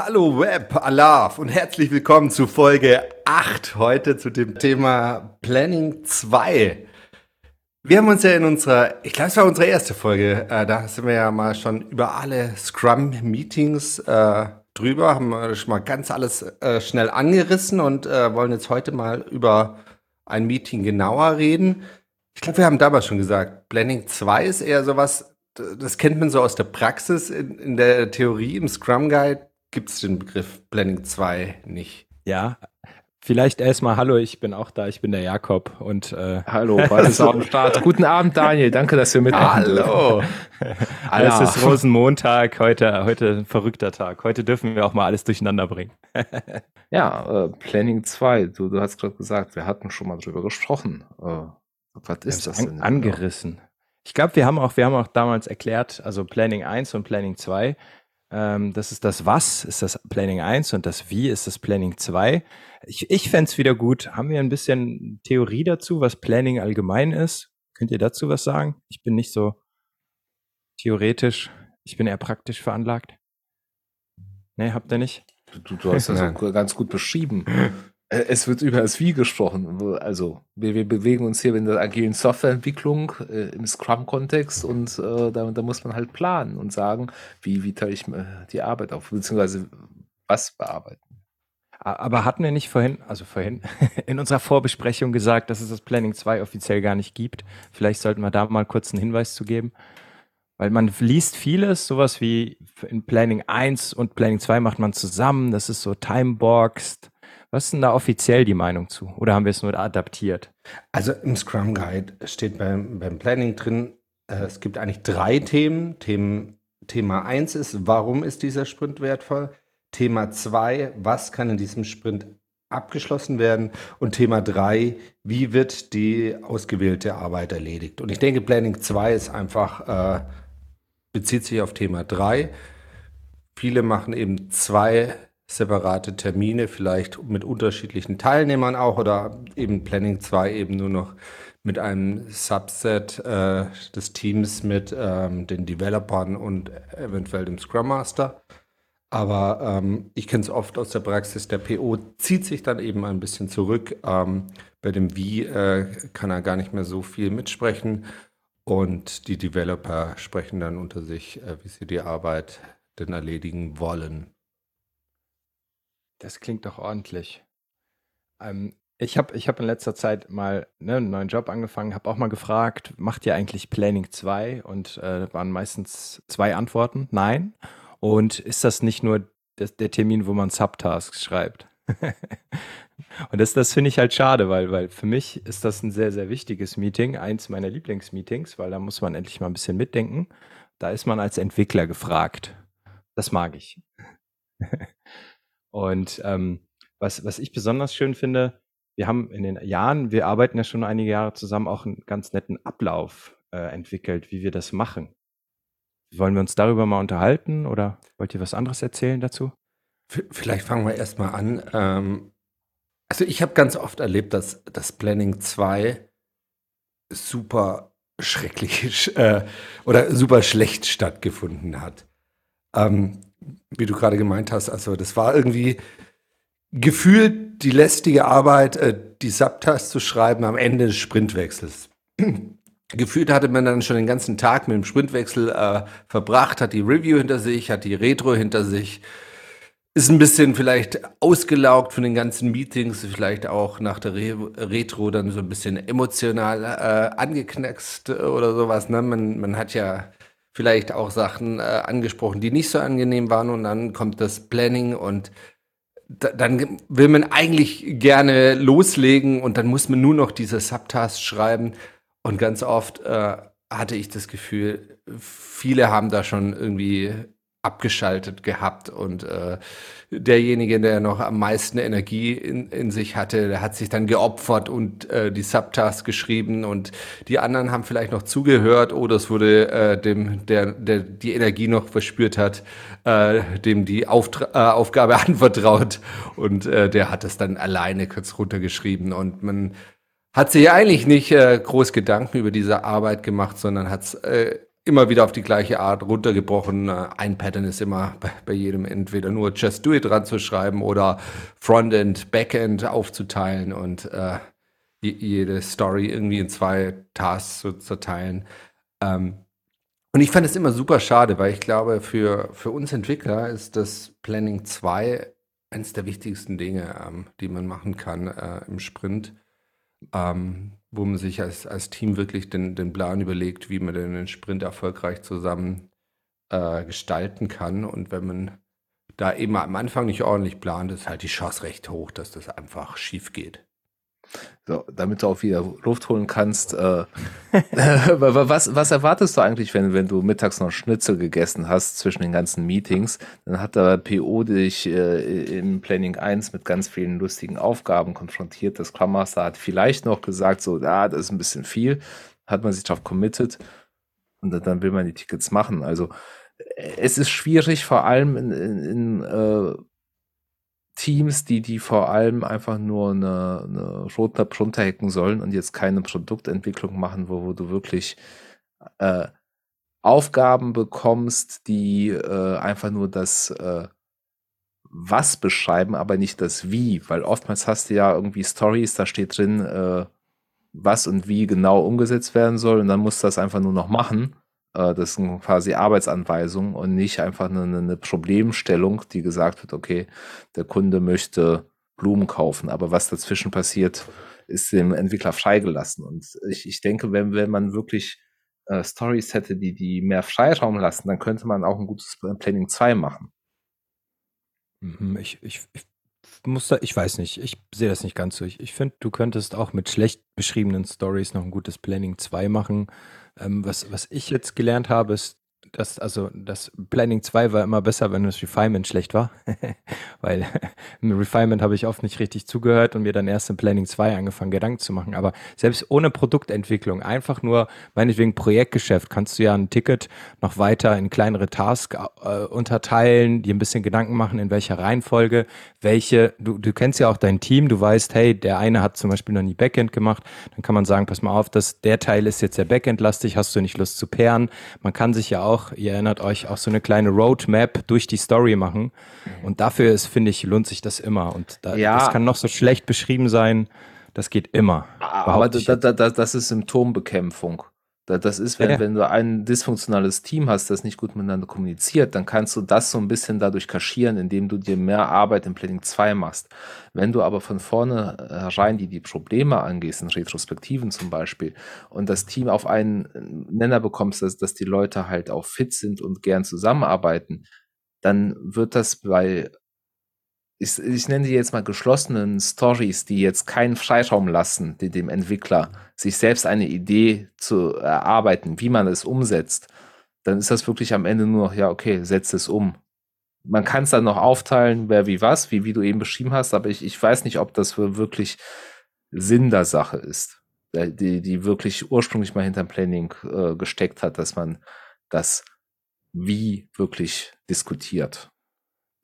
Hallo Web, Alaf und herzlich willkommen zu Folge 8 heute zu dem Thema Planning 2. Wir haben uns ja in unserer, ich glaube, es war unsere erste Folge, äh, da sind wir ja mal schon über alle Scrum-Meetings äh, drüber, haben wir schon mal ganz alles äh, schnell angerissen und äh, wollen jetzt heute mal über ein Meeting genauer reden. Ich glaube, wir haben damals schon gesagt, Planning 2 ist eher sowas, das kennt man so aus der Praxis. In, in der Theorie im Scrum Guide gibt es den Begriff Planning 2 nicht. Ja, Vielleicht erstmal Hallo, ich bin auch da, ich bin der Jakob und äh, Hallo, was ist am Start? Guten Abend, Daniel. Danke, dass wir mitmachen. Hallo. es ist Rosenmontag, heute, heute ein verrückter Tag. Heute dürfen wir auch mal alles durcheinander bringen. ja, äh, Planning 2, du, du hast gerade gesagt, wir hatten schon mal drüber gesprochen. Äh, was ist das denn? An, angerissen. Ich glaube, wir haben auch, wir haben auch damals erklärt, also Planning 1 und Planning 2. Ähm, das ist das Was, ist das Planning 1 und das Wie ist das Planning 2. Ich, ich fände es wieder gut. Haben wir ein bisschen Theorie dazu, was Planning allgemein ist? Könnt ihr dazu was sagen? Ich bin nicht so theoretisch, ich bin eher praktisch veranlagt. Nee, habt ihr nicht? Du, du hast das ganz gut beschrieben. Äh, es wird über das Wie gesprochen. Also wir, wir bewegen uns hier in der agilen Softwareentwicklung äh, im Scrum-Kontext und äh, da, da, muss man halt planen und sagen, wie, wie teile ich äh, die Arbeit auf, beziehungsweise was bearbeiten. Aber hatten wir nicht vorhin, also vorhin, in unserer Vorbesprechung gesagt, dass es das Planning 2 offiziell gar nicht gibt? Vielleicht sollten wir da mal kurz einen Hinweis zu geben. Weil man liest vieles, sowas wie in Planning 1 und Planning 2 macht man zusammen, das ist so timeboxed was ist denn da offiziell die Meinung zu? Oder haben wir es nur adaptiert? Also im Scrum Guide steht beim, beim Planning drin, äh, es gibt eigentlich drei Themen. Themen. Thema 1 ist, warum ist dieser Sprint wertvoll? Thema 2, was kann in diesem Sprint abgeschlossen werden? Und Thema 3, wie wird die ausgewählte Arbeit erledigt? Und ich denke, Planning 2 ist einfach, äh, bezieht sich auf Thema 3. Viele machen eben zwei separate Termine, vielleicht mit unterschiedlichen Teilnehmern auch oder eben Planning 2 eben nur noch mit einem Subset äh, des Teams mit ähm, den Developern und eventuell dem Scrum Master. Aber ähm, ich kenne es oft aus der Praxis, der PO zieht sich dann eben ein bisschen zurück. Ähm, bei dem Wie äh, kann er gar nicht mehr so viel mitsprechen und die Developer sprechen dann unter sich, äh, wie sie die Arbeit denn erledigen wollen. Das klingt doch ordentlich. Ähm, ich habe ich hab in letzter Zeit mal ne, einen neuen Job angefangen, habe auch mal gefragt, macht ihr eigentlich Planning 2? Und äh, waren meistens zwei Antworten, nein. Und ist das nicht nur das, der Termin, wo man Subtasks schreibt? und das, das finde ich halt schade, weil, weil für mich ist das ein sehr, sehr wichtiges Meeting, eins meiner Lieblingsmeetings, weil da muss man endlich mal ein bisschen mitdenken. Da ist man als Entwickler gefragt. Das mag ich. Und ähm, was, was ich besonders schön finde, wir haben in den Jahren, wir arbeiten ja schon einige Jahre zusammen, auch einen ganz netten Ablauf äh, entwickelt, wie wir das machen. Wollen wir uns darüber mal unterhalten oder wollt ihr was anderes erzählen dazu? Vielleicht fangen wir erstmal an. Ähm, also ich habe ganz oft erlebt, dass das Planning 2 super schrecklich äh, oder super schlecht stattgefunden hat. Ähm, wie du gerade gemeint hast, also das war irgendwie gefühlt die lästige Arbeit, äh, die Subtasks zu schreiben am Ende des Sprintwechsels. gefühlt hatte man dann schon den ganzen Tag mit dem Sprintwechsel äh, verbracht, hat die Review hinter sich, hat die Retro hinter sich, ist ein bisschen vielleicht ausgelaugt von den ganzen Meetings, vielleicht auch nach der Re Retro dann so ein bisschen emotional äh, angeknackst oder sowas. Ne? Man, man hat ja vielleicht auch Sachen äh, angesprochen, die nicht so angenehm waren. Und dann kommt das Planning und da, dann will man eigentlich gerne loslegen und dann muss man nur noch diese Subtasks schreiben. Und ganz oft äh, hatte ich das Gefühl, viele haben da schon irgendwie abgeschaltet gehabt und äh, derjenige, der noch am meisten Energie in, in sich hatte, der hat sich dann geopfert und äh, die Subtasks geschrieben und die anderen haben vielleicht noch zugehört. Oder es wurde äh, dem, der, der die Energie noch verspürt hat, äh, dem die Auftra äh, Aufgabe anvertraut und äh, der hat es dann alleine kurz runtergeschrieben und man hat sich eigentlich nicht äh, groß Gedanken über diese Arbeit gemacht, sondern hat es äh, immer wieder auf die gleiche Art runtergebrochen. Äh, ein Pattern ist immer bei, jedem entweder nur Just Do It dran zu schreiben oder Frontend, Backend aufzuteilen und äh, jede Story irgendwie in zwei Tasks zu zerteilen. Ähm, und ich fand es immer super schade, weil ich glaube, für, für uns Entwickler ist das Planning 2 eines der wichtigsten Dinge, ähm, die man machen kann äh, im Sprint, ähm, wo man sich als, als Team wirklich den, den Plan überlegt, wie man den Sprint erfolgreich zusammen äh, gestalten kann. Und wenn man da eben am Anfang nicht ordentlich plant, ist halt die Chance recht hoch, dass das einfach schief geht. So, damit du auch wieder Luft holen kannst. Äh, was, was erwartest du eigentlich, wenn, wenn du mittags noch Schnitzel gegessen hast zwischen den ganzen Meetings? Dann hat der PO dich äh, im Planning 1 mit ganz vielen lustigen Aufgaben konfrontiert. Das Scrum Master hat vielleicht noch gesagt, so, ah, das ist ein bisschen viel. Hat man sich darauf committed und dann will man die Tickets machen. Also äh, es ist schwierig, vor allem in, in, in äh, Teams, die, die vor allem einfach nur eine, eine Roadmap runterhacken sollen und jetzt keine Produktentwicklung machen, wo, wo du wirklich äh, Aufgaben bekommst, die äh, einfach nur das äh, Was beschreiben, aber nicht das Wie, weil oftmals hast du ja irgendwie Stories, da steht drin, äh, was und wie genau umgesetzt werden soll und dann musst du das einfach nur noch machen das sind quasi Arbeitsanweisungen und nicht einfach eine, eine Problemstellung, die gesagt wird, okay, der Kunde möchte Blumen kaufen, aber was dazwischen passiert, ist dem Entwickler freigelassen. Und ich, ich denke, wenn, wenn man wirklich äh, Stories hätte, die, die mehr Freiraum lassen, dann könnte man auch ein gutes Planning 2 machen. Mhm, ich, ich, ich muss da, ich weiß nicht, ich sehe das nicht ganz so. Ich, ich finde, du könntest auch mit schlecht beschriebenen Stories noch ein gutes Planning 2 machen. Ähm, was, was ich jetzt gelernt habe, ist, das, also das Planning 2 war immer besser, wenn das Refinement schlecht war. Weil im Refinement habe ich oft nicht richtig zugehört und mir dann erst im Planning 2 angefangen, Gedanken zu machen. Aber selbst ohne Produktentwicklung, einfach nur, meinetwegen Projektgeschäft, kannst du ja ein Ticket noch weiter in kleinere Tasks äh, unterteilen, dir ein bisschen Gedanken machen, in welcher Reihenfolge, welche, du, du kennst ja auch dein Team, du weißt, hey, der eine hat zum Beispiel noch nie Backend gemacht, dann kann man sagen, pass mal auf, dass der Teil ist jetzt sehr Backend-lastig, hast du nicht Lust zu pairen. Man kann sich ja auch auch, ihr erinnert euch, auch so eine kleine Roadmap durch die Story machen. Und dafür ist, finde ich, lohnt sich das immer. Und da, ja. das kann noch so schlecht beschrieben sein. Das geht immer. Aber da, da, da, das ist Symptombekämpfung. Das ist, wenn, ja. wenn du ein dysfunktionales Team hast, das nicht gut miteinander kommuniziert, dann kannst du das so ein bisschen dadurch kaschieren, indem du dir mehr Arbeit im Planning 2 machst. Wenn du aber von vorne rein die, die Probleme angehst, in Retrospektiven zum Beispiel, und das Team auf einen Nenner bekommst, dass, dass die Leute halt auch fit sind und gern zusammenarbeiten, dann wird das bei ich, ich nenne die jetzt mal geschlossenen Stories, die jetzt keinen Freiraum lassen, die dem Entwickler sich selbst eine Idee zu erarbeiten, wie man es umsetzt, dann ist das wirklich am Ende nur noch, ja, okay, setz es um. Man kann es dann noch aufteilen, wer wie was, wie, wie du eben beschrieben hast, aber ich, ich weiß nicht, ob das wirklich Sinn der Sache ist, die, die wirklich ursprünglich mal hinterm Planning äh, gesteckt hat, dass man das wie wirklich diskutiert.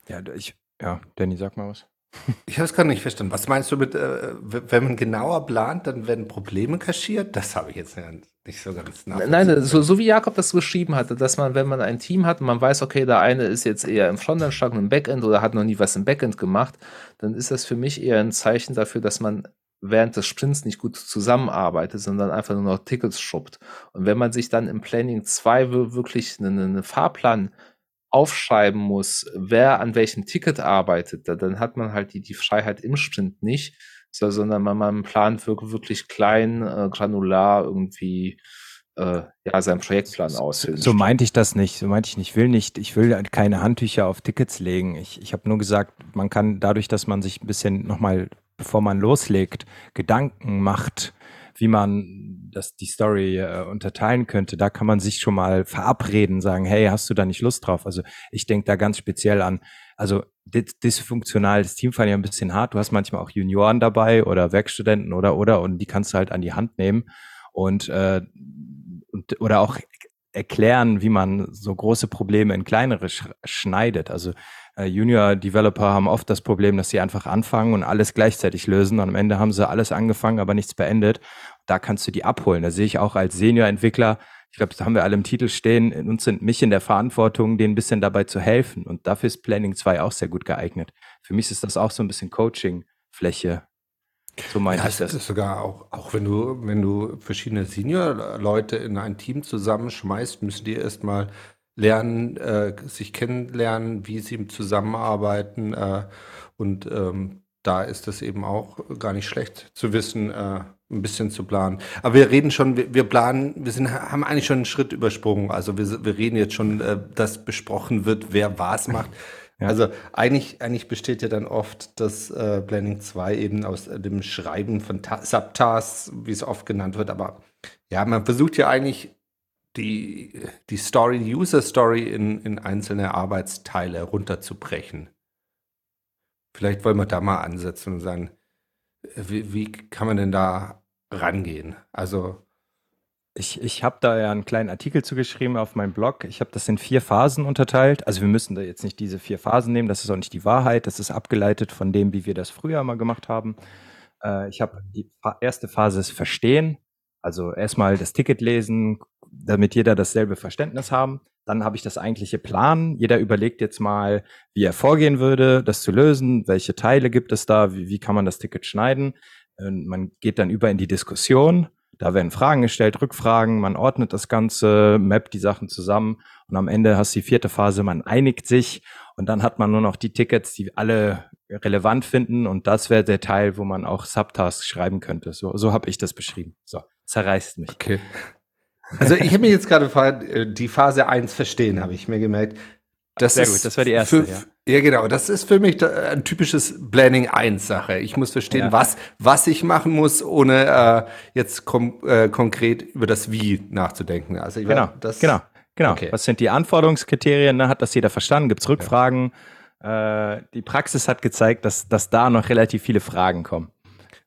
Ja, ich, ja, Danny, sag mal was. Ich habe es gerade nicht verstanden. Was meinst du mit, äh, wenn man genauer plant, dann werden Probleme kaschiert? Das habe ich jetzt nicht so ganz Nein, so, so, wie Jakob das beschrieben hatte, dass man, wenn man ein Team hat und man weiß, okay, der eine ist jetzt eher im Frontend stark und im Backend oder hat noch nie was im Backend gemacht, dann ist das für mich eher ein Zeichen dafür, dass man während des Sprints nicht gut zusammenarbeitet, sondern einfach nur noch Tickets schuppt. Und wenn man sich dann im Planning 2 wirklich einen, einen Fahrplan aufschreiben muss, wer an welchem Ticket arbeitet, dann hat man halt die, die Freiheit im Sprint nicht, sondern man, man plant wirklich klein, äh, granular irgendwie äh, ja, seinen Projektplan ausfüllen. So, so meinte ich das nicht. So meinte ich nicht. Ich will nicht, ich will keine Handtücher auf Tickets legen. Ich, ich habe nur gesagt, man kann dadurch, dass man sich ein bisschen nochmal, bevor man loslegt, Gedanken macht, wie man das, die Story äh, unterteilen könnte, da kann man sich schon mal verabreden, sagen, hey, hast du da nicht Lust drauf? Also ich denke da ganz speziell an, also dysfunktionales Team fand ich ein bisschen hart. Du hast manchmal auch Junioren dabei oder Werkstudenten oder oder und die kannst du halt an die Hand nehmen und, äh, und oder auch erklären, wie man so große Probleme in kleinere sch schneidet. Also äh, Junior-Developer haben oft das Problem, dass sie einfach anfangen und alles gleichzeitig lösen. Und am Ende haben sie alles angefangen, aber nichts beendet. Da kannst du die abholen. Da sehe ich auch als Senior-Entwickler, ich glaube, das haben wir alle im Titel stehen, in uns sind mich in der Verantwortung, denen ein bisschen dabei zu helfen. Und dafür ist Planning 2 auch sehr gut geeignet. Für mich ist das auch so ein bisschen Coaching-Fläche. So meine ja, ich das. ist sogar auch, auch wenn du, wenn du verschiedene Senior-Leute in ein Team zusammenschmeißt, müssen die erstmal lernen, äh, sich kennenlernen, wie sie zusammenarbeiten. Äh, und ähm, da ist es eben auch gar nicht schlecht zu wissen, äh, ein bisschen zu planen. Aber wir reden schon, wir, wir planen, wir sind, haben eigentlich schon einen Schritt übersprungen. Also wir, wir reden jetzt schon, äh, dass besprochen wird, wer was macht. Ja. Also eigentlich, eigentlich besteht ja dann oft das äh, Planning 2 eben aus äh, dem Schreiben von Subtasks, wie es oft genannt wird. Aber ja, man versucht ja eigentlich die, die Story, die User Story in, in einzelne Arbeitsteile runterzubrechen. Vielleicht wollen wir da mal ansetzen und sagen, wie, wie kann man denn da rangehen? Also ich, ich habe da ja einen kleinen Artikel zugeschrieben auf meinem Blog. Ich habe das in vier Phasen unterteilt. Also wir müssen da jetzt nicht diese vier Phasen nehmen, das ist auch nicht die Wahrheit. Das ist abgeleitet von dem, wie wir das früher mal gemacht haben. Äh, ich habe die erste Phase ist Verstehen. Also erstmal das Ticket lesen, damit jeder dasselbe Verständnis haben. Dann habe ich das eigentliche Plan. Jeder überlegt jetzt mal, wie er vorgehen würde, das zu lösen. Welche Teile gibt es da? Wie, wie kann man das Ticket schneiden? Und man geht dann über in die Diskussion. Da werden Fragen gestellt, Rückfragen. Man ordnet das Ganze, mappt die Sachen zusammen. Und am Ende hast du die vierte Phase. Man einigt sich. Und dann hat man nur noch die Tickets, die alle relevant finden. Und das wäre der Teil, wo man auch Subtasks schreiben könnte. So, so habe ich das beschrieben. So, zerreißt mich. Okay. Also ich habe mir jetzt gerade äh, die Phase 1 verstehen, habe ich mir gemerkt. Das Sehr gut, das war die erste. Für, ja. Ja. genau. Das ist für mich ein typisches Planning 1 Sache. Ich muss verstehen, ja. was, was ich machen muss, ohne äh, jetzt kom äh, konkret über das Wie nachzudenken. Also ich genau, das, genau, genau. Okay. Was sind die Anforderungskriterien? Ne? Hat das jeder verstanden? Gibt es Rückfragen? Ja. Äh, die Praxis hat gezeigt, dass, dass da noch relativ viele Fragen kommen.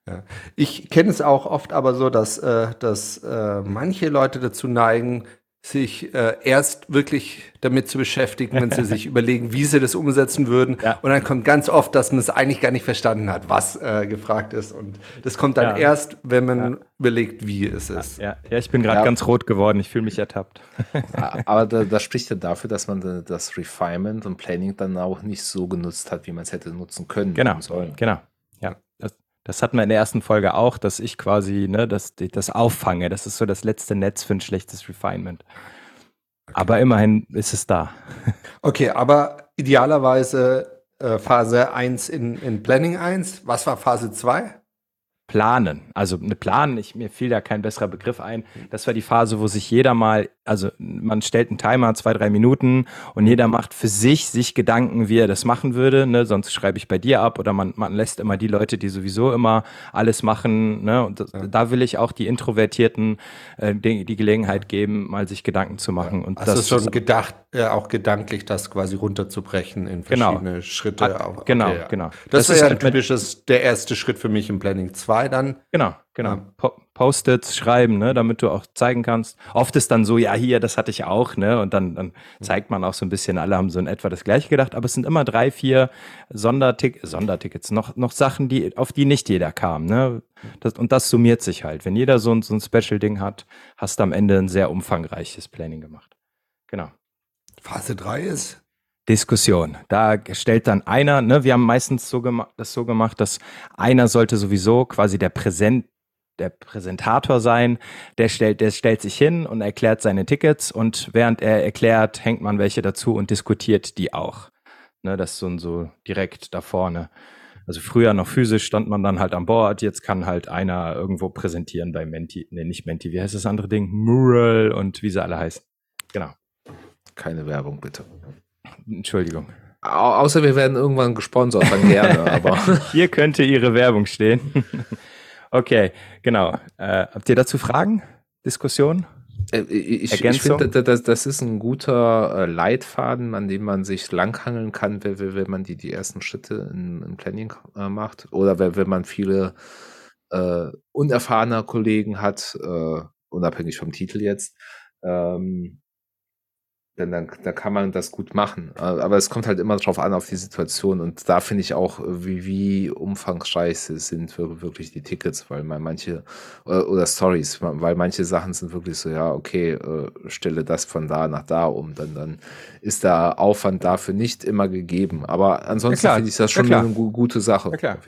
Ja. Ich kenne es auch oft aber so, dass, äh, dass äh, manche Leute dazu neigen, sich äh, erst wirklich damit zu beschäftigen, wenn sie sich überlegen, wie sie das umsetzen würden. Ja. Und dann kommt ganz oft, dass man es eigentlich gar nicht verstanden hat, was äh, gefragt ist. Und das kommt dann ja. erst, wenn man ja. überlegt, wie es ist. Ja, ja. ich bin gerade ganz rot geworden. Ich fühle mich ertappt. Aber da, das spricht ja dafür, dass man das Refinement und Planning dann auch nicht so genutzt hat, wie man es hätte nutzen können. Genau, genau. Das hatten wir in der ersten Folge auch, dass ich quasi ne, das, das auffange. Das ist so das letzte Netz für ein schlechtes Refinement. Okay. Aber immerhin ist es da. Okay, aber idealerweise äh, Phase 1 in, in Planning 1. Was war Phase 2? Planen. Also eine Planen, ich, mir fiel da kein besserer Begriff ein. Das war die Phase, wo sich jeder mal, also man stellt einen Timer, zwei, drei Minuten und jeder macht für sich sich Gedanken, wie er das machen würde. Ne? Sonst schreibe ich bei dir ab oder man, man lässt immer die Leute, die sowieso immer alles machen. Ne? Und das, ja. da will ich auch die Introvertierten äh, die, die, Gelegenheit geben, mal sich Gedanken zu machen. Ja. Und Hast das du schon gedacht, äh, auch gedanklich das quasi runterzubrechen in genau. verschiedene genau. Schritte? Ah, genau, okay, ja. genau. Das, das ist ja ein typisches, der erste Schritt für mich im Planning 2 dabei dann. Genau, genau. Ja. Post-its schreiben, ne, damit du auch zeigen kannst. Oft ist dann so, ja, hier, das hatte ich auch, ne, und dann, dann zeigt man auch so ein bisschen, alle haben so in etwa das Gleiche gedacht, aber es sind immer drei, vier Sondertick Sondertickets, noch, noch Sachen, die, auf die nicht jeder kam, ne. Das, und das summiert sich halt. Wenn jeder so ein, so ein Special-Ding hat, hast du am Ende ein sehr umfangreiches Planning gemacht. Genau. Phase 3 ist Diskussion. Da stellt dann einer, ne, wir haben meistens so das so gemacht, dass einer sollte sowieso quasi der Präsent, der Präsentator sein, der stellt, der stellt sich hin und erklärt seine Tickets und während er erklärt, hängt man welche dazu und diskutiert die auch. Ne, das ist so, so direkt da vorne. Also früher noch physisch stand man dann halt an Bord, jetzt kann halt einer irgendwo präsentieren bei Menti, ne, nicht Menti, wie heißt das andere Ding? Mural und wie sie alle heißen. Genau. Keine Werbung, bitte. Entschuldigung. Au außer wir werden irgendwann gesponsert, dann gerne, aber. Hier könnte Ihre Werbung stehen. okay, genau. Äh, habt ihr dazu Fragen? Diskussion? Äh, ich, ich finde, das, das, ist ein guter äh, Leitfaden, an dem man sich langhangeln kann, wenn, wenn man die, die ersten Schritte im Planning äh, macht. Oder wenn, wenn man viele äh, unerfahrene Kollegen hat, äh, unabhängig vom Titel jetzt. Ähm, dann, dann, dann kann man das gut machen. Aber es kommt halt immer drauf an, auf die Situation. Und da finde ich auch, wie, wie umfangreich sind wirklich die Tickets, weil man manche, oder, Stories, weil manche Sachen sind wirklich so, ja, okay, äh, stelle das von da nach da um. Dann, dann ist der Aufwand dafür nicht immer gegeben. Aber ansonsten Ja, finde ich das Ja, schon eine gu- gute Sache. Ja, klar.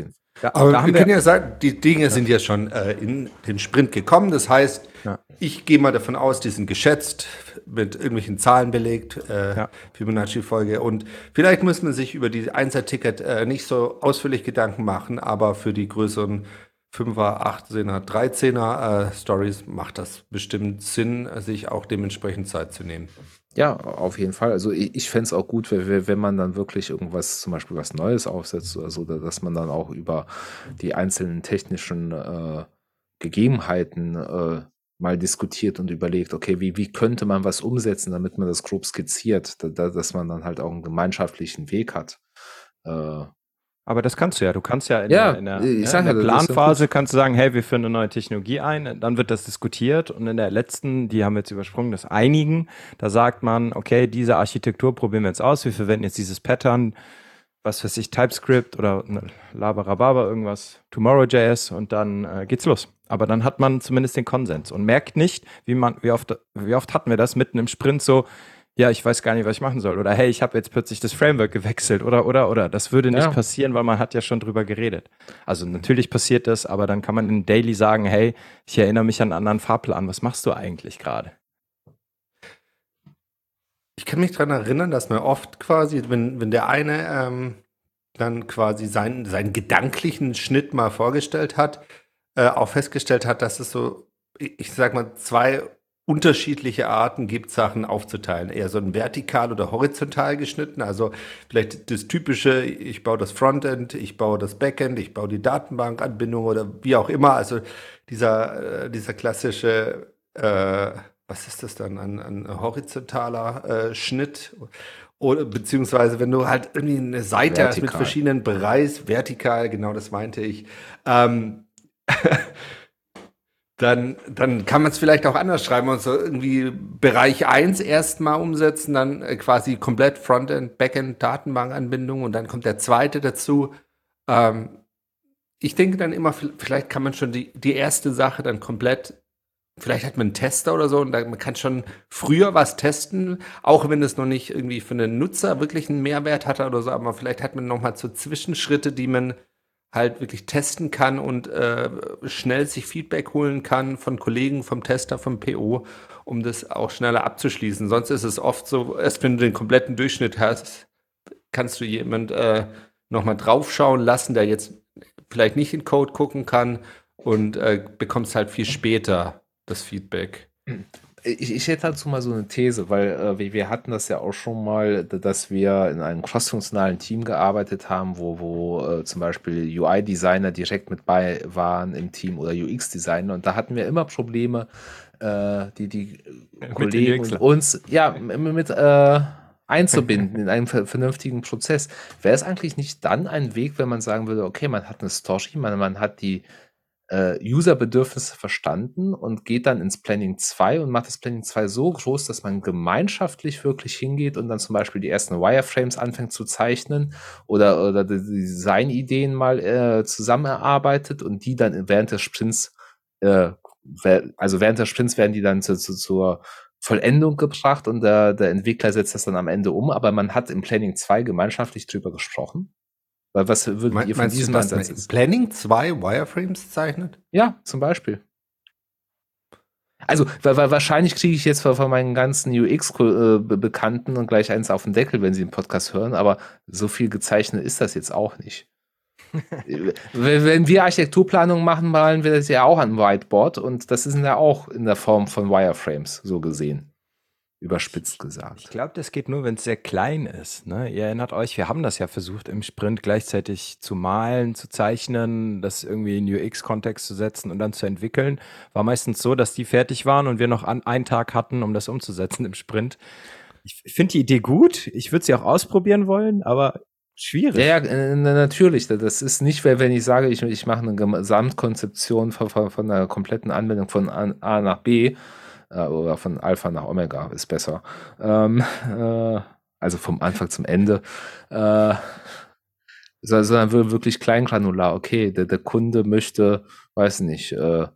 Ja, Aber da wir können ja sagen, die Dinge sind ja schon äh, in den Sprint gekommen. Das heißt, Ja. ich gehe mal davon aus, die sind geschätzt, mit irgendwelchen Zahlen belegt, äh, Ja. Fibonacci-Folge. Und vielleicht muss man sich über die Einser-Ticket äh, nicht so ausführlich Gedanken machen, aber für die größeren 5er, 8er, 13er äh, Stories macht das bestimmt Sinn, sich auch dementsprechend Zeit zu nehmen. Ja, auf jeden Fall. Also ich, ich fände es auch gut, wenn, wenn man dann wirklich irgendwas, zum Beispiel was Neues aufsetzt oder so, da- dass man dann auch über die einzelnen technischen äh, Gegebenheiten äh, mal diskutiert und überlegt, okay, wie, wie könnte man was umsetzen, damit man das grob skizziert, da, da, dass man dann halt auch einen gemeinschaftlichen Weg hat. Äh, aber das kannst du ja. Du kannst ja in Ja, der, in der, ne, sag in ja, der ja Planphase kannst du sagen, hey, wir führen eine neue Technologie ein, dann wird das diskutiert. Und in der letzten, die haben wir jetzt übersprungen, das Einigen, da sagt man, okay, diese Architektur probieren wir jetzt aus, wir verwenden jetzt dieses Pattern, was weiß ich, TypeScript oder ne, Labarababa, irgendwas, Tomorrow.js und dann äh, geht's los. Aber dann hat man zumindest den Konsens und merkt nicht, wie man, wie oft, wie oft hatten wir das mitten im Sprint so, ja, ich weiß gar nicht, was ich machen soll. Oder hey, ich habe jetzt plötzlich das Framework gewechselt oder oder oder. Das würde nicht Ja. passieren, weil man hat ja schon drüber geredet. Also natürlich passiert das, aber dann kann man in Daily sagen, hey, ich erinnere mich an einen anderen Fahrplan. Was machst du eigentlich gerade? Ich kann mich daran erinnern, dass man oft quasi, wenn, wenn der eine ähm, dann quasi seinen, seinen gedanklichen Schnitt mal vorgestellt hat, äh, auch festgestellt hat, dass es so, ich, sag mal, zwei unterschiedliche Arten gibt, Sachen aufzuteilen. Eher so ein vertikal oder horizontal geschnitten. Also vielleicht das typische, ich baue das Frontend, ich baue das Backend, ich baue die Datenbankanbindung oder wie auch immer. Also dieser, äh, dieser klassische, äh, was ist das dann, ein, ein horizontaler äh, Schnitt? Oder beziehungsweise wenn du halt irgendwie eine Seite hast mit Vertikal. verschiedenen Bereichen, vertikal, genau das meinte ich. Ähm, dann, dann kann man es vielleicht auch anders schreiben und so irgendwie Bereich 1 erstmal umsetzen, dann äh, quasi komplett Frontend, Backend, Datenbankanbindung und dann kommt der zweite dazu. Ähm, ich denke dann immer, vielleicht kann man schon die, die erste Sache dann komplett, vielleicht hat man einen Tester oder so und dann, man kann schon früher was testen, auch wenn es noch nicht irgendwie für den Nutzer wirklich einen Mehrwert hat oder so, aber vielleicht hat man noch mal so Zwischenschritte, die man halt wirklich testen kann und äh, schnell sich Feedback holen kann von Kollegen, vom Tester, vom PO, um das auch schneller abzuschließen. Sonst ist es oft so, erst wenn du den kompletten Durchschnitt hast, kannst du jemand äh, nochmal draufschauen lassen, der jetzt vielleicht nicht in Code gucken kann und äh, bekommst halt viel später das Feedback. Ich, ich hätte dazu mal so eine These, weil äh, wir, wir hatten das ja auch schon mal, dass wir in einem crossfunktionalen Team gearbeitet haben, wo, wo äh, zum Beispiel UI-Designer direkt mit bei waren im Team oder UX-Designer und da hatten wir immer Probleme, äh, die, die Kollegen und uns ja, mit äh, einzubinden in einen ver- vernünftigen Prozess. Wäre es eigentlich nicht dann ein Weg, wenn man sagen würde, okay, man hat eine Story, man, man hat die äh, User-Bedürfnisse verstanden und geht dann ins Planning 2 und macht das Planning 2 so groß, dass man gemeinschaftlich wirklich hingeht und dann zum Beispiel die ersten Wireframes anfängt zu zeichnen oder, oder die Designideen mal äh, zusammen erarbeitet und die dann während des Sprints, äh, also während des Sprints werden die dann zu, zu, zur Vollendung gebracht und der, der Entwickler setzt das dann am Ende um, aber man hat im Planning 2 gemeinschaftlich drüber gesprochen. Weil was würdet Me- ihr von diesem Ansatz jetzt? Planning zwei Wireframes zeichnet? Ja, zum Beispiel. Also, weil, weil wahrscheinlich kriege ich jetzt von, von meinen ganzen UX-Bekannten und gleich eins auf den Deckel, wenn sie den Podcast hören, aber so viel gezeichnet ist das jetzt auch nicht. wenn wir Architekturplanung machen, malen wir das ja auch an Whiteboard und das ist ja auch in der Form von Wireframes, so gesehen. Überspitzt Ich gesagt. glaube, das geht nur, wenn es sehr klein ist. Ne? Ihr erinnert euch, wir haben das ja versucht, im Sprint gleichzeitig zu malen, zu zeichnen, das irgendwie in UX-Kontext zu setzen und dann zu entwickeln. War meistens so, dass die fertig waren und wir noch an, einen Tag hatten, um das umzusetzen im Sprint. Ich finde die Idee gut. Ich würde sie auch ausprobieren wollen, aber schwierig. Ja, ja, na- natürlich. Das ist nicht, wenn wenn ich sage, ich, ich mache eine Gesamtkonzeption von, von, von einer kompletten Anwendung von A nach B, Äh, oder von Alpha nach Omega ist besser. Ähm, äh, also vom Anfang zum Ende. Äh, sondern wirklich kleingranular. Okay, der, der Kunde möchte, weiß nicht, äh,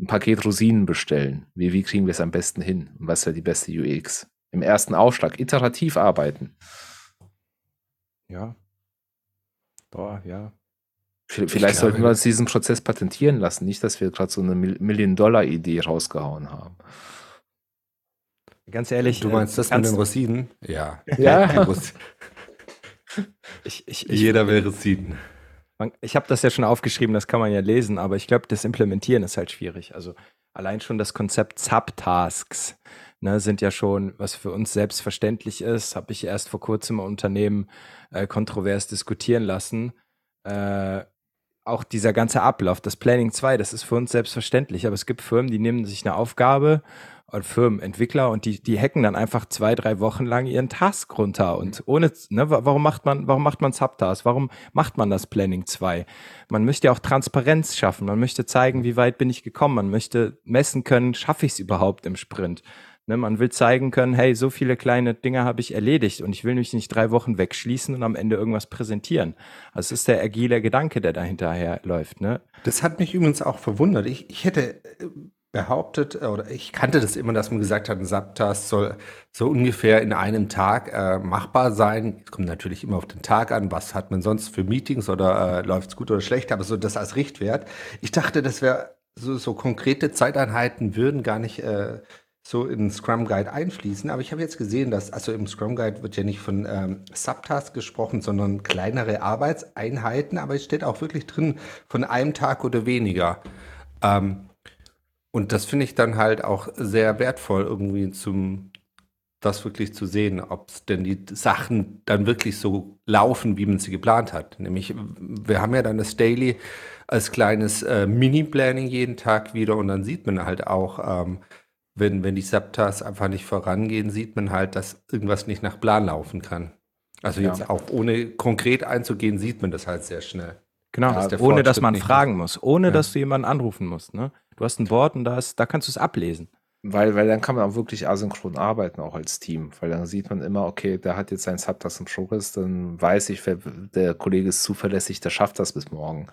ein Paket Rosinen bestellen. Wie, wie kriegen wir es am besten hin? Und was wäre die beste UX? Im ersten Aufschlag, iterativ arbeiten. Ja. Boah, ja. Vielleicht sollten wir uns diesen Prozess patentieren lassen. Nicht, dass wir gerade so eine Million-Dollar-Idee rausgehauen haben. Ganz ehrlich. Du meinst äh, das mit den Rosinen? Ja. Ja. ich, ich, ich, Jeder will Rosinen. Ich habe das ja schon aufgeschrieben, das kann man ja lesen, aber ich glaube, das Implementieren ist halt schwierig. Also allein schon das Konzept Subtasks ne, sind ja schon, was für uns selbstverständlich ist, habe ich erst vor kurzem im Unternehmen äh, kontrovers diskutieren lassen. Äh, auch dieser ganze Ablauf, das Planning 2, das ist für uns selbstverständlich, aber es gibt Firmen, die nehmen sich eine Aufgabe und Firmen, Entwickler und die, die hacken dann einfach zwei, drei Wochen lang ihren Task runter und ohne, ne, warum macht man, warum macht man Subtask? Warum macht man das Planning 2? Man möchte ja auch Transparenz schaffen, man möchte zeigen, wie weit bin ich gekommen, man möchte messen können, schaffe ich es überhaupt im Sprint? Ne, man will zeigen können, hey, so viele kleine Dinge habe ich erledigt und ich will mich nicht drei Wochen wegschließen und am Ende irgendwas präsentieren. Also es ist der agile Gedanke, der dahinterher läuft. Ne? Das hat mich übrigens auch verwundert. Ich, ich hätte äh, behauptet, äh, oder ich kannte das immer, dass man gesagt hat, ein Subtask soll so ungefähr in einem Tag äh, machbar sein. Es kommt natürlich immer auf den Tag an, was hat man sonst für Meetings oder äh, läuft es gut oder schlecht, aber so das als Richtwert. Ich dachte, das wäre so, so konkrete Zeiteinheiten würden gar nicht äh, so in Scrum Guide einfließen. Aber ich habe jetzt gesehen, dass, also im Scrum Guide wird ja nicht von ähm, Subtasks gesprochen, sondern kleinere Arbeitseinheiten. Aber es steht auch wirklich drin von einem Tag oder weniger. Ähm, und das finde ich dann halt auch sehr wertvoll, irgendwie zum das wirklich zu sehen, ob denn die Sachen dann wirklich so laufen, wie man sie geplant hat. Nämlich, wir haben ja dann das Daily als kleines äh, Mini-Planning jeden Tag wieder und dann sieht man halt auch, ähm, wenn, wenn die Subtasks einfach nicht vorangehen, sieht man halt, dass irgendwas nicht nach Plan laufen kann. Also ja. jetzt auch ohne konkret einzugehen, sieht man das halt sehr schnell. Genau, dass ohne dass man fragen muss, ohne ja. dass du jemanden anrufen musst. Ne? Du hast ein Board und da, ist, da kannst du es ablesen. Weil, weil dann kann man auch wirklich asynchron arbeiten, auch als Team. Weil dann sieht man immer, okay, der hat jetzt seinen Subtask im Progress, dann weiß ich, wer, der Kollege ist zuverlässig, der schafft das bis morgen.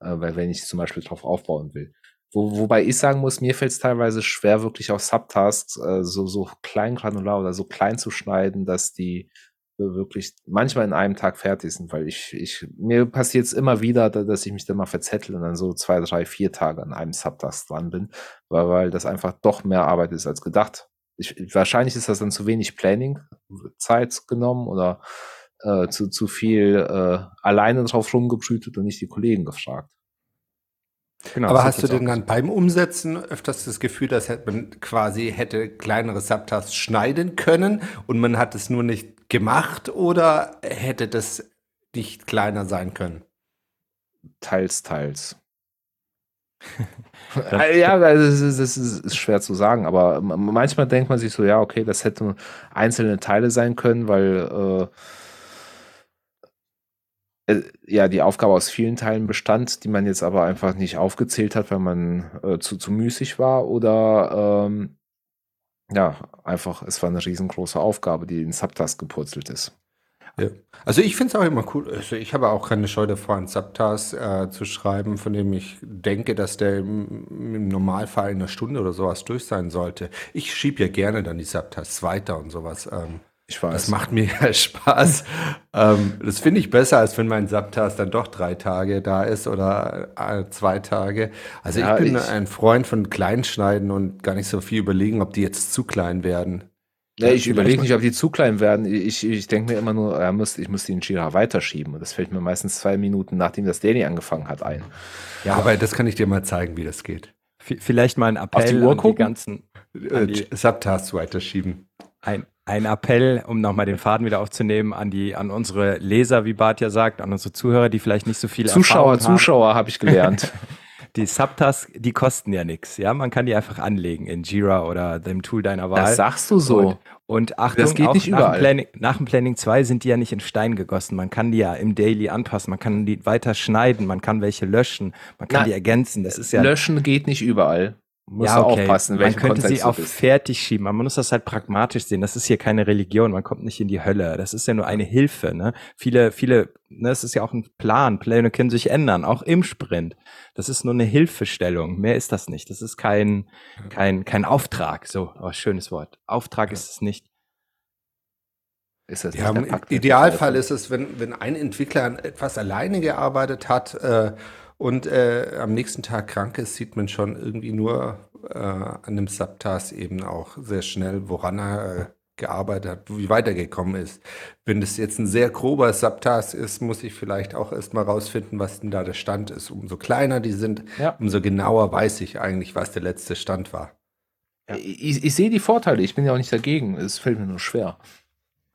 Äh, weil wenn ich zum Beispiel drauf aufbauen will. Wo, wobei ich sagen muss, mir fällt es teilweise schwer, wirklich auf Subtasks äh, so, so klein granular oder so klein zu schneiden, dass die wirklich manchmal in einem Tag fertig sind, weil ich, ich mir passiert es immer wieder, dass ich mich dann mal verzettel und dann so zwei, drei, vier Tage an einem Subtask dran bin, weil, weil das einfach doch mehr Arbeit ist als gedacht. Ich, wahrscheinlich ist das dann zu wenig Planning-Zeit genommen oder äh, zu, zu viel äh, alleine drauf rumgebrütet und nicht die Kollegen gefragt. Genau, Aber hast du denn dann beim Umsetzen öfters das Gefühl, dass man quasi hätte kleinere Subtasks schneiden können und man hat es nur nicht gemacht oder hätte das nicht kleiner sein können? Teils, teils. ja, das ist, das ist, schwer zu sagen, aber manchmal denkt man sich so, ja, okay, das hätten einzelne Teile sein können, weil äh, äh, ja, die Aufgabe aus vielen Teilen bestand, die man jetzt aber einfach nicht aufgezählt hat, weil man äh, zu, zu müßig war oder ähm, ja, einfach, es war eine riesengroße Aufgabe, die in Subtask gepurzelt ist. Ja. Also ich finde es auch immer cool. Also ich habe auch keine Scheu davor, einen Subtask äh, zu schreiben, von dem ich denke, dass der im, im, Normalfall in einer Stunde oder sowas durch sein sollte. Ich schiebe ja gerne dann die Subtasks weiter und sowas. Ähm, ich weiß. Das macht mir ja Spaß. ähm, das finde ich besser, als wenn mein Subtask dann doch drei Tage da ist oder äh, zwei Tage. Also ja, ich bin ich, ein Freund von Kleinschneiden und gar nicht so viel überlegen, ob die jetzt zu klein werden. Ja, ich überlege nicht, ob die zu klein werden. Ich, ich denke mir immer nur, er muss, ich muss die in Jira weiterschieben. Und das fällt mir meistens zwei Minuten, nachdem das Daily angefangen hat, ein. Ja, aber das kann ich dir mal zeigen, wie das geht. Vielleicht mal ein Appell Auf die Uhr an gucken? die ganzen äh, die Subtasks weiterschieben. Ein, ein Appell, um nochmal den Faden wieder aufzunehmen, an die, an unsere Leser, wie Bart ja sagt, an unsere Zuhörer, die vielleicht nicht so viel Zuschauer, Erfahrung haben. Zuschauer habe ich gelernt. die Subtasks, die kosten ja nichts. Ja, man kann die einfach anlegen in Jira oder dem Tool deiner Wahl. Das sagst du so. Und, und Achtung, das geht nicht nach. Dem Planning, nach dem Planning 2 sind die ja nicht in Stein gegossen. Man kann die ja im Daily anpassen, man kann die weiter schneiden, man kann welche löschen, man kann Na, die ergänzen. Das ist ja löschen geht nicht überall. Musst ja, okay. aufpassen, in man könnte Kontext sie bist. fertig schieben. Man muss das halt pragmatisch sehen. Das ist hier keine Religion. Man kommt nicht in die Hölle. Das ist ja nur eine Hilfe. Ne? Viele, viele, ne, es ist ja auch ein Plan. Pläne können sich ändern, auch im Sprint. Das ist nur eine Hilfestellung. Mehr ist das nicht. Das ist kein, kein, kein Auftrag. So, oh, schönes Wort. Auftrag ist es nicht. Ist das Ja, nicht der im Idealfall ist es, wenn, wenn ein Entwickler an etwas alleine gearbeitet hat äh, und äh, am nächsten Tag krank ist, sieht man schon irgendwie nur äh, an dem Subtask eben auch sehr schnell, woran er äh, gearbeitet hat, wie weitergekommen ist. Wenn das jetzt ein sehr grober Subtask ist, muss ich vielleicht auch erstmal rausfinden, was denn da der Stand ist. Umso kleiner die sind, Ja. umso genauer weiß ich eigentlich, was der letzte Stand war. Ich, ich sehe die Vorteile, ich bin ja auch nicht dagegen. Es fällt mir nur schwer.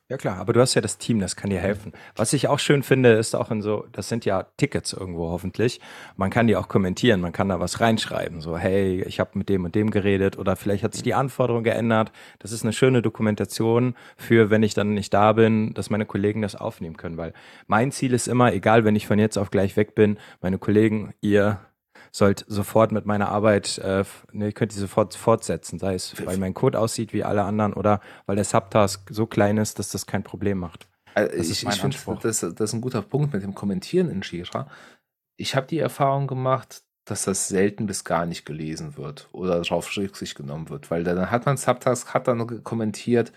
Ja klar, aber du hast ja das Team, das kann dir helfen. Was ich auch schön finde, ist auch in so, das sind ja Tickets irgendwo hoffentlich. Man kann die auch kommentieren, man kann da was reinschreiben, so hey, ich habe mit dem und dem geredet oder vielleicht hat sich die Anforderung geändert. Das ist eine schöne Dokumentation für, wenn ich dann nicht da bin, dass meine Kollegen das aufnehmen können, weil mein Ziel ist immer, egal, wenn ich von jetzt auf gleich weg bin, meine Kollegen, ihr sollt sofort mit meiner Arbeit, äh, ne, ihr könnt die sofort fortsetzen, sei es, weil mein Code aussieht wie alle anderen oder weil der Subtask so klein ist, dass das kein Problem macht. Also ich ich finde, das, das ist ein guter Punkt mit dem Kommentieren in Jira. Ich habe die Erfahrung gemacht, dass das selten bis gar nicht gelesen wird oder darauf Rücksicht genommen wird, weil dann hat man Subtask, hat dann kommentiert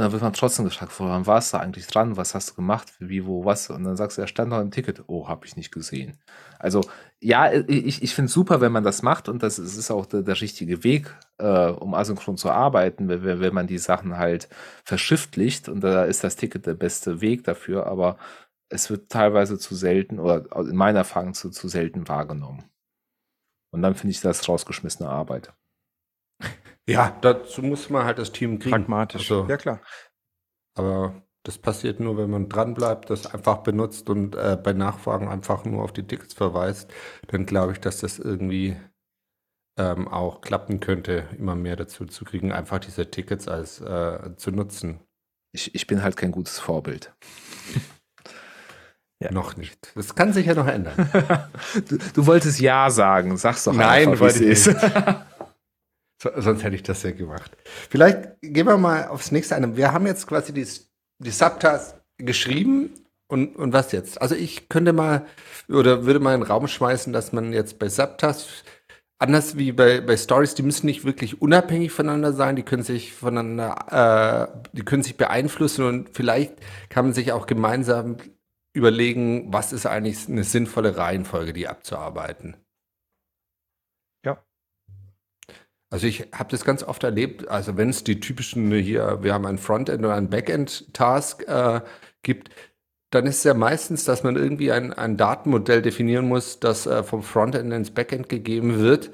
und dann wird man trotzdem gefragt, woran warst du eigentlich dran, was hast du gemacht, wie, wo, was? Und dann sagst du, er stand noch im Ticket, oh, habe ich nicht gesehen. Also ja, ich, ich finde es super, wenn man das macht. Und das ist, auch der, der richtige Weg, äh, um asynchron zu arbeiten, wenn, wenn wenn man die Sachen halt verschriftlicht. Und da ist das Ticket der beste Weg dafür, aber es wird teilweise zu selten oder in meiner Erfahrung zu, zu selten wahrgenommen. Und dann finde ich das rausgeschmissene Arbeit. Ja, dazu muss man halt das Team kriegen. Pragmatisch. Also, ja, klar. Aber das passiert nur, wenn man dran bleibt, das einfach benutzt und äh, bei Nachfragen einfach nur auf die Tickets verweist. Dann glaube ich, dass das irgendwie ähm, auch klappen könnte, immer mehr dazu zu kriegen, einfach diese Tickets als äh, zu nutzen. Ich, ich bin halt kein gutes Vorbild. Ja. Noch nicht. Das kann sich ja noch ändern. Du, du wolltest Ja sagen, sag's doch Nein, einfach, wie es ist. So, sonst hätte ich das ja gemacht. Vielleicht gehen wir mal aufs nächste ein. Wir haben jetzt quasi die, die Subtasks geschrieben und, und was jetzt? Also ich könnte mal oder würde mal in den Raum schmeißen, dass man jetzt bei Subtasks anders wie bei, bei Stories, die müssen nicht wirklich unabhängig voneinander sein, die können sich voneinander, äh, die können sich beeinflussen und vielleicht kann man sich auch gemeinsam überlegen, was ist eigentlich eine sinnvolle Reihenfolge, die abzuarbeiten. Ja. Also ich habe das ganz oft erlebt, also wenn es die typischen hier, wir haben ein Frontend oder ein Backend-Task äh, gibt, dann ist es ja meistens, dass man irgendwie ein, ein Datenmodell definieren muss, das äh, vom Frontend ins Backend gegeben wird.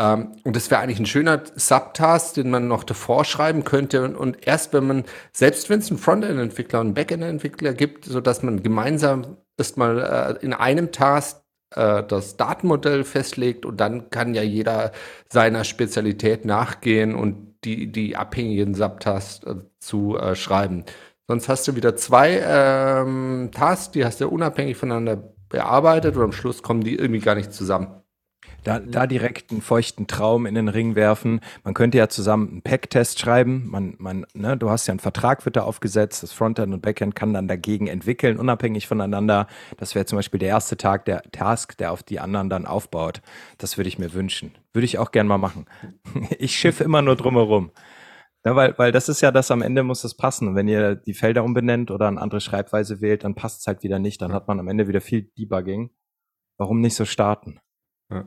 Ähm, und das wäre eigentlich ein schöner Subtask, den man noch davor schreiben könnte. Und, und erst wenn man, selbst wenn es einen Frontend-Entwickler und einen Backend-Entwickler gibt, sodass man gemeinsam erstmal äh, in einem Task das Datenmodell festlegt und dann kann ja jeder seiner Spezialität nachgehen und die, die abhängigen Subtasks äh, zu äh, schreiben. Sonst hast du wieder zwei ähm, Tasks, die hast du unabhängig voneinander bearbeitet und am Schluss kommen die irgendwie gar nicht zusammen. Da, da direkt einen feuchten Traum in den Ring werfen. Man könnte ja zusammen einen Pack-Test schreiben. Man, man, ne, du hast ja einen Vertrag, wird da aufgesetzt. Das Frontend und Backend kann dann dagegen entwickeln, unabhängig voneinander. Das wäre zum Beispiel der erste Tag, der Task, der auf die anderen dann aufbaut. Das würde ich mir wünschen. Würde ich auch gern mal machen. Ich schiff immer nur drumherum. Ja, weil, weil das ist ja das, am Ende muss das passen. Wenn ihr die Felder umbenennt oder eine andere Schreibweise wählt, dann passt es halt wieder nicht. Dann hat man am Ende wieder viel Debugging. Warum nicht so starten? Ja,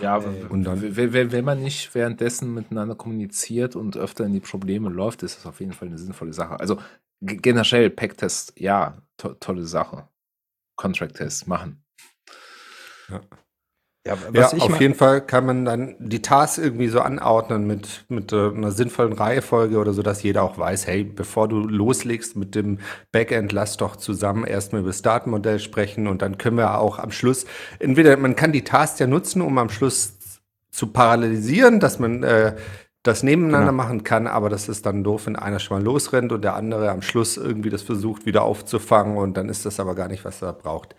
Äh, und dann- wenn, man nicht währenddessen miteinander kommuniziert und öfter in die Probleme läuft, ist das auf jeden Fall eine sinnvolle Sache. Also generell Packtest, ja, to tolle Sache. Contract-Test machen. Ja, Ja, ich auf jeden Fall kann man dann die Tasks irgendwie so anordnen mit, mit äh, einer sinnvollen Reihenfolge oder so, dass jeder auch weiß, hey, bevor du loslegst mit dem Backend, lass doch zusammen erstmal über das Datenmodell sprechen und dann können wir auch am Schluss, entweder man kann die Tasks ja nutzen, um am Schluss zu parallelisieren, dass man äh, das nebeneinander Genau. machen kann, aber das ist dann doof, wenn einer schon mal losrennt und der andere am Schluss irgendwie das versucht wieder aufzufangen und dann ist das aber gar nicht, was er braucht.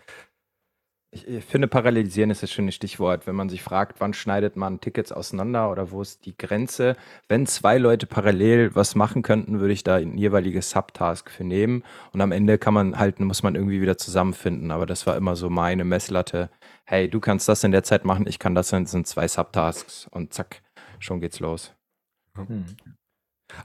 Ich, ich finde, parallelisieren ist das schöne Stichwort. Wenn man sich fragt, wann schneidet man Tickets auseinander oder wo ist die Grenze? Wenn zwei Leute parallel was machen könnten, würde ich da ein jeweiliges Subtask für nehmen. Und am Ende kann man halt, muss man irgendwie wieder zusammenfinden. Aber das war immer so meine Messlatte. Hey, du kannst das in der Zeit machen, ich kann das, das sind zwei Subtasks und zack, schon geht's los. Hm.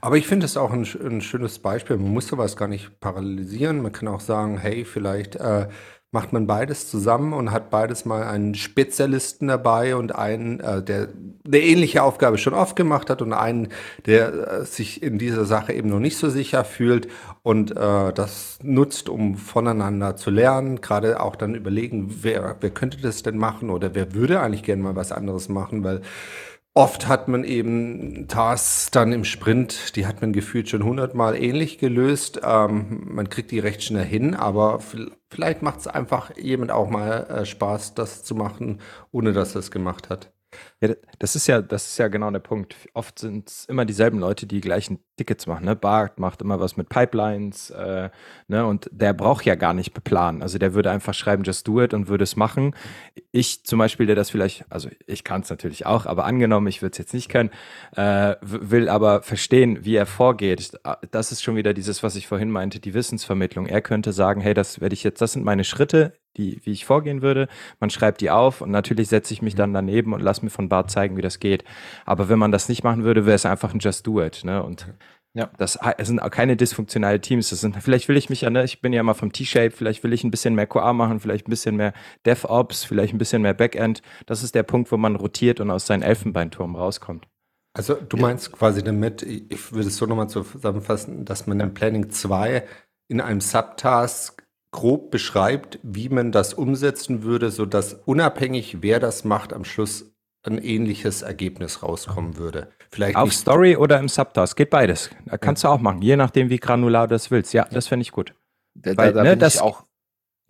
Aber ich finde es auch ein, ein, schönes Beispiel. Man muss sowas gar nicht parallelisieren. Man kann auch sagen, hey, vielleicht äh, macht man beides zusammen und hat beides mal einen Spezialisten dabei und einen, äh, der eine ähnliche Aufgabe schon oft gemacht hat und einen, der äh, sich in dieser Sache eben noch nicht so sicher fühlt und äh, das nutzt, um voneinander zu lernen. Gerade auch dann überlegen, wer, wer könnte das denn machen oder wer würde eigentlich gerne mal was anderes machen, weil Oft hat man eben Tasks dann im Sprint, die hat man gefühlt schon hundertmal ähnlich gelöst. Ähm, man kriegt die recht schnell hin, aber vielleicht macht es einfach jemand auch mal äh, Spaß, das zu machen, ohne dass er es gemacht hat. Ja, das ist ja, das ist ja genau der Punkt. Oft sind es immer dieselben Leute, die gleichen Tickets machen. Ne? Bart macht immer was mit Pipelines, äh, ne? Und der braucht ja gar nicht beplanen. Also der würde einfach schreiben, just do it und würde es machen. Ich zum Beispiel, der das vielleicht, also ich kann es natürlich auch, aber angenommen, ich würde es jetzt nicht können, äh, will aber verstehen, wie er vorgeht. Das ist schon wieder dieses, was ich vorhin meinte, die Wissensvermittlung. Er könnte sagen, hey, das werde ich jetzt, das sind meine Schritte, die, wie ich vorgehen würde. Man schreibt die auf und natürlich setze ich mich dann mhm. daneben und lasse mir von Bart zeigen, wie das geht. Aber wenn man das nicht machen würde, wäre es einfach ein Just Do It. Ne? Und ja. das sind auch keine dysfunktionalen Teams. Das sind, vielleicht will ich mich ja, ne, ich bin ja mal vom T-Shape, vielleicht will ich ein bisschen mehr QA machen, vielleicht ein bisschen mehr DevOps, vielleicht ein bisschen mehr Backend. Das ist der Punkt, wo man rotiert und aus seinem Elfenbeinturm rauskommt. Also du meinst quasi damit, ich würde es so nochmal zusammenfassen, dass man im Planning 2 in einem Subtask grob beschreibt, wie man das umsetzen würde, sodass unabhängig, wer das macht, am Schluss ein ähnliches Ergebnis rauskommen würde. Vielleicht Auf Story oder im Subtask, geht beides. Da kannst ja. du auch machen, je nachdem, wie granular du das willst. Ja, das fände ich gut. Da, Weil, da, da ne, das auch.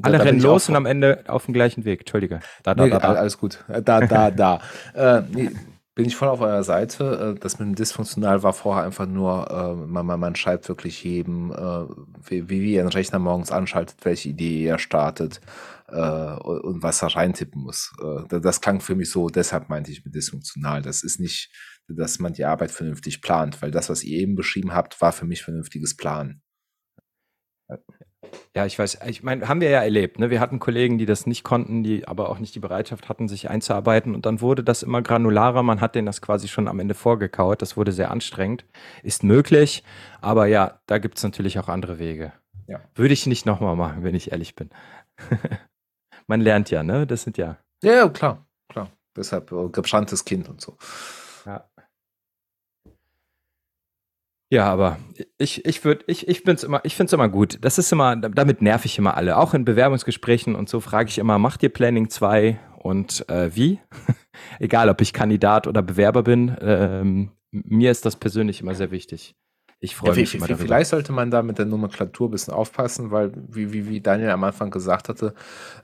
Alle rennen los und am Ende auf dem gleichen Weg. Entschuldige. Da, da, nee, da, da. Alles gut. Da, da, da. äh, nee, bin ich voll auf eurer Seite. Äh, das mit dem Dysfunktional war vorher einfach nur, äh, man, man, man schreibt wirklich jedem, äh, wie, wie er einen Rechner morgens anschaltet, welche Idee er startet und was er reintippen muss. das klang für mich so, deshalb meinte ich mit dysfunktional. Das ist nicht, dass man die Arbeit vernünftig plant, weil das, was ihr eben beschrieben habt, war für mich vernünftiges Planen. Ja, ich weiß, ich meine, haben wir ja erlebt, ne? Wir hatten Kollegen, die das nicht konnten, die aber auch nicht die Bereitschaft hatten, sich einzuarbeiten. Und dann wurde das immer granularer. Man hat denen das quasi schon am Ende vorgekaut. Das wurde sehr anstrengend. Ist möglich, aber ja, da gibt es natürlich auch andere Wege. Ja. Würde ich nicht nochmal machen, wenn ich ehrlich bin. Man lernt ja, ne? Das sind ja. Ja, klar, klar. Deshalb äh, gebranntes Kind und so. Ja. Aber ich, ich würde, ich, ich bin's immer, ich finde es immer gut. Das ist immer, damit nerv ich immer alle. Auch in Bewerbungsgesprächen und so frage ich immer, macht ihr Planning 2 und äh, wie? Egal, ob ich Kandidat oder Bewerber bin. Ähm, mir ist das persönlich immer sehr wichtig. Ich freue ja, mich immer darüber. Vielleicht sollte man da mit der Nomenklatur ein bisschen aufpassen, weil, wie, wie, wie Daniel am Anfang gesagt hatte,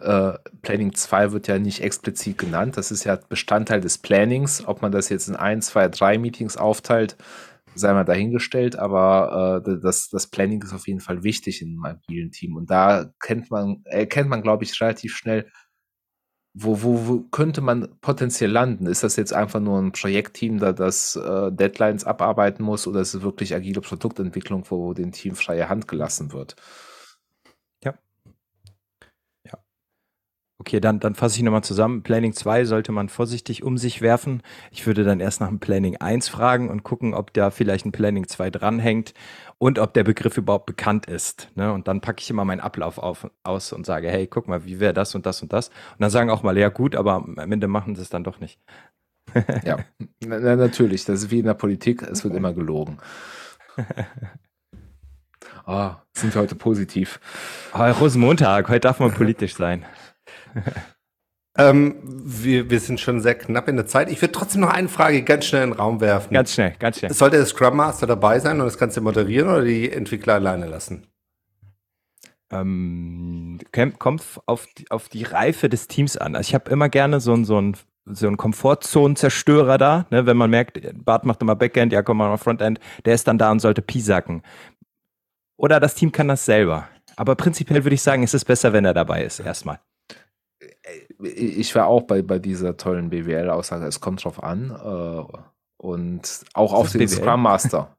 äh, Planning 2 wird ja nicht explizit genannt. Das ist ja Bestandteil des Plannings. Ob man das jetzt in ein, zwei, drei Meetings aufteilt, sei mal dahingestellt, aber äh, das, das Planning ist auf jeden Fall wichtig in einem agilen Team. Und da kennt man, erkennt man, glaube ich, relativ schnell, wo, wo, wo könnte man potenziell landen? Ist das jetzt einfach nur ein Projektteam, da das äh, Deadlines abarbeiten muss, oder ist es wirklich agile Produktentwicklung, wo dem Team freie Hand gelassen wird? Okay, dann, dann fasse ich nochmal zusammen. Planning 2 sollte man vorsichtig um sich werfen. Ich würde dann erst nach dem Planning 1 fragen und gucken, ob da vielleicht ein Planning 2 dranhängt und ob der Begriff überhaupt bekannt ist. Ne? Und dann packe ich immer meinen Ablauf auf, aus und sage, hey, guck mal, wie wäre das und das und das. Und dann sagen auch mal, ja gut, aber am Ende machen sie es dann doch nicht. ja, na, natürlich. Das ist wie in der Politik, es wird immer gelogen. Oh, sind wir heute positiv. Oh, Rosenmontag, heute darf man politisch sein. ähm, wir, wir sind schon sehr knapp in der Zeit. Ich würde trotzdem noch eine Frage ganz schnell in den Raum werfen. Ganz schnell, ganz schnell. Sollte der Scrum Master dabei sein und das Ganze moderieren oder die Entwickler alleine lassen? Ähm, kommt auf die, auf die Reife des Teams an. Also ich habe immer gerne so ein, so ein so ein Komfortzonen-Zerstörer da, ne, wenn man merkt, Bart macht immer Backend, ja, komm mal Frontend, der ist dann da und sollte piesacken. Oder das Team kann das selber. Aber prinzipiell würde ich sagen, ist es besser, wenn er dabei ist, erstmal. Ich war auch bei, bei dieser tollen BWL-Aussage, es kommt drauf an. Äh, und auch auf den BWL? Scrum Master.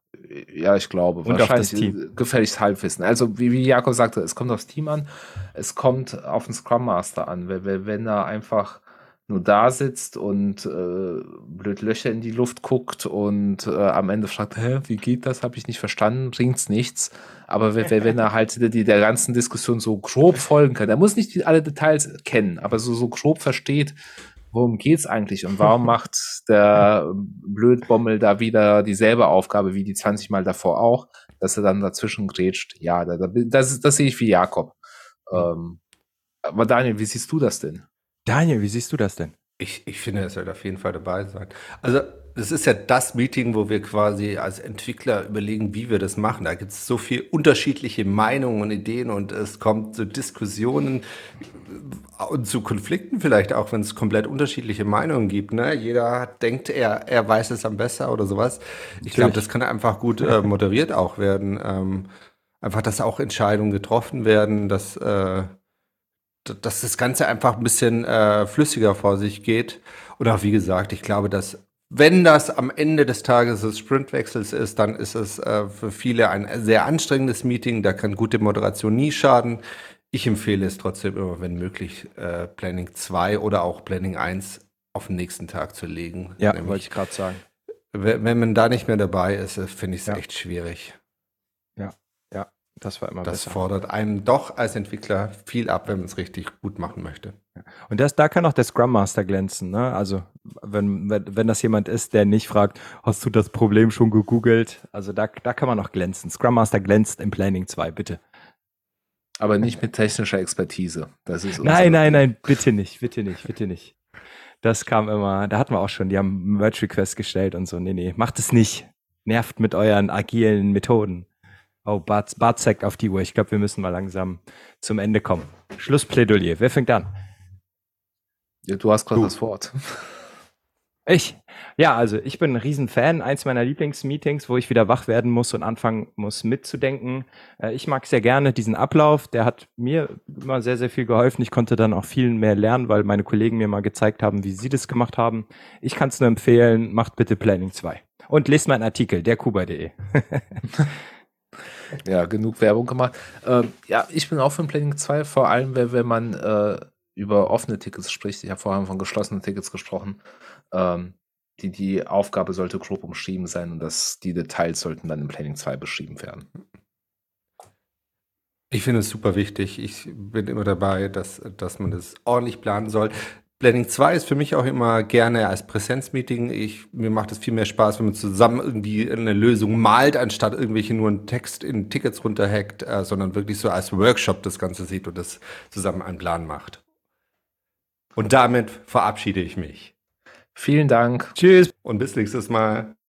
Ja, ich glaube. Und wahrscheinlich auf das Team. gefälligst Halbwissen. Also, wie, wie Jakob sagte, es kommt aufs Team an, es kommt auf den Scrum Master an. Wenn, wenn er einfach nur da sitzt und äh, blöd Löcher in die Luft guckt und äh, am Ende fragt, Hä, wie geht das? Habe ich nicht verstanden, bringt's nichts. Aber wenn, wenn er halt die, der ganzen Diskussion so grob folgen kann, er muss nicht alle Details kennen, aber so, so grob versteht, worum geht's eigentlich und warum macht der Blödbommel da wieder dieselbe Aufgabe wie die 20 Mal davor auch, dass er dann dazwischen grätscht. Ja, da, das, das sehe ich wie Jakob. Ähm, aber Daniel, wie siehst du das denn? Daniel, wie siehst du das denn? Ich, ich finde, er sollte auf jeden Fall dabei sein. Also, das ist ja das Meeting, wo wir quasi als Entwickler überlegen, wie wir das machen. Da gibt es so viele unterschiedliche Meinungen und Ideen und es kommt zu Diskussionen und zu Konflikten vielleicht auch, wenn es komplett unterschiedliche Meinungen gibt. Ne? Jeder denkt, er, er weiß es am besten oder sowas. Ich glaube, das kann einfach gut äh, moderiert auch werden. Ähm, einfach, dass auch Entscheidungen getroffen werden, dass äh, dass das Ganze einfach ein bisschen äh, flüssiger vor sich geht. Und auch wie gesagt, ich glaube, dass wenn das am Ende des Tages des Sprintwechsels ist, dann ist es äh, für viele ein sehr anstrengendes Meeting. Da kann gute Moderation nie schaden. Ich empfehle es trotzdem immer, wenn möglich, äh, Planning 2 oder auch Planning 1 auf den nächsten Tag zu legen. Ja, wollte ich gerade sagen. Wenn man da nicht mehr dabei ist, äh, finde ich es ja. echt schwierig. Das war immer Das besser. fordert einen doch als Entwickler viel ab, wenn man es richtig gut machen möchte. Und das, da kann auch der Scrum Master glänzen. Ne? Also wenn, wenn, wenn das jemand ist, der nicht fragt, hast du das Problem schon gegoogelt? Also da, da kann man auch glänzen. Scrum Master glänzt im Planning 2, bitte. Aber nicht mit technischer Expertise. Das ist nein, nein, nein, bitte nicht, bitte nicht, bitte nicht. Das kam immer, da hatten wir auch schon, die haben Merge Request gestellt und so. Nee, nee, macht es nicht. Nervt mit euren agilen Methoden. Oh, Bart, zeigt auf die Uhr. Ich glaube, wir müssen mal langsam zum Ende kommen. Schlussplädoyer. Wer fängt an? Ja, du hast gerade das Wort. Ich? Ja, also ich bin ein Riesenfan. Eins meiner Lieblingsmeetings, wo ich wieder wach werden muss und anfangen muss mitzudenken. Äh, ich mag sehr gerne diesen Ablauf. Der hat mir immer sehr, sehr viel geholfen. Ich konnte dann auch viel mehr lernen, weil meine Kollegen mir mal gezeigt haben, wie sie das gemacht haben. Ich kann es nur empfehlen, macht bitte Planning 2. Und lest meinen Artikel, derkuba.de. Ja, genug Werbung gemacht. Ähm, ja, ich bin auch für Planning 2, vor allem, wenn, wenn man äh, über offene Tickets spricht. Ich habe vorhin von geschlossenen Tickets gesprochen. Ähm, die, die Aufgabe sollte grob umschrieben sein und das, die Details sollten dann im Planning 2 beschrieben werden. Ich finde es super wichtig. Ich bin immer dabei, dass, dass man das ordentlich planen soll. Planning 2 ist für mich auch immer gerne als Präsenzmeeting. Ich, mir macht es viel mehr Spaß, wenn man zusammen irgendwie eine Lösung malt, anstatt irgendwelche nur einen Text in Tickets runterhackt, äh, sondern wirklich so als Workshop das Ganze sieht und das zusammen einen Plan macht. Und damit verabschiede ich mich. Vielen Dank. Tschüss und bis nächstes Mal.